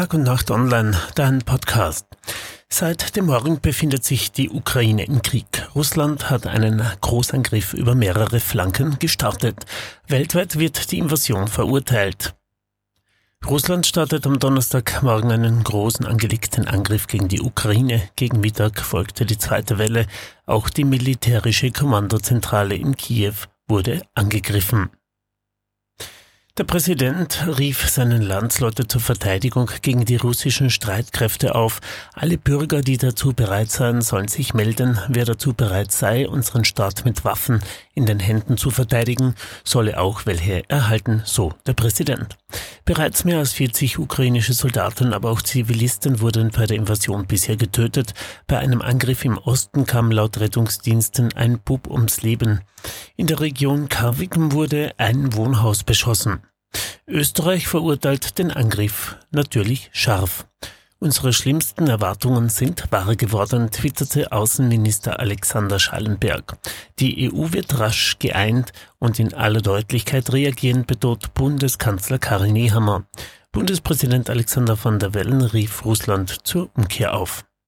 Tag und Nacht online, dein Podcast. Seit dem Morgen befindet sich die Ukraine im Krieg. Russland hat einen Großangriff über mehrere Flanken gestartet. Weltweit wird die Invasion verurteilt. Russland startet am Donnerstagmorgen einen großen angelegten Angriff gegen die Ukraine. Gegen Mittag folgte die zweite Welle. Auch die militärische Kommandozentrale in Kiew wurde angegriffen. Der Präsident rief seinen Landsleute zur Verteidigung gegen die russischen Streitkräfte auf. Alle Bürger, die dazu bereit seien, sollen sich melden. Wer dazu bereit sei, unseren Staat mit Waffen in den Händen zu verteidigen, solle auch welche erhalten, so der Präsident. Bereits mehr als 40 ukrainische Soldaten, aber auch Zivilisten wurden bei der Invasion bisher getötet. Bei einem Angriff im Osten kam laut Rettungsdiensten ein Bub ums Leben. In der Region Karwiken wurde ein Wohnhaus beschossen. Österreich verurteilt den Angriff natürlich scharf. Unsere schlimmsten Erwartungen sind wahr geworden, twitterte Außenminister Alexander Schallenberg. Die EU wird rasch geeint und in aller Deutlichkeit reagieren, betont Bundeskanzler Karin Nehammer. Bundespräsident Alexander van der Wellen rief Russland zur Umkehr auf.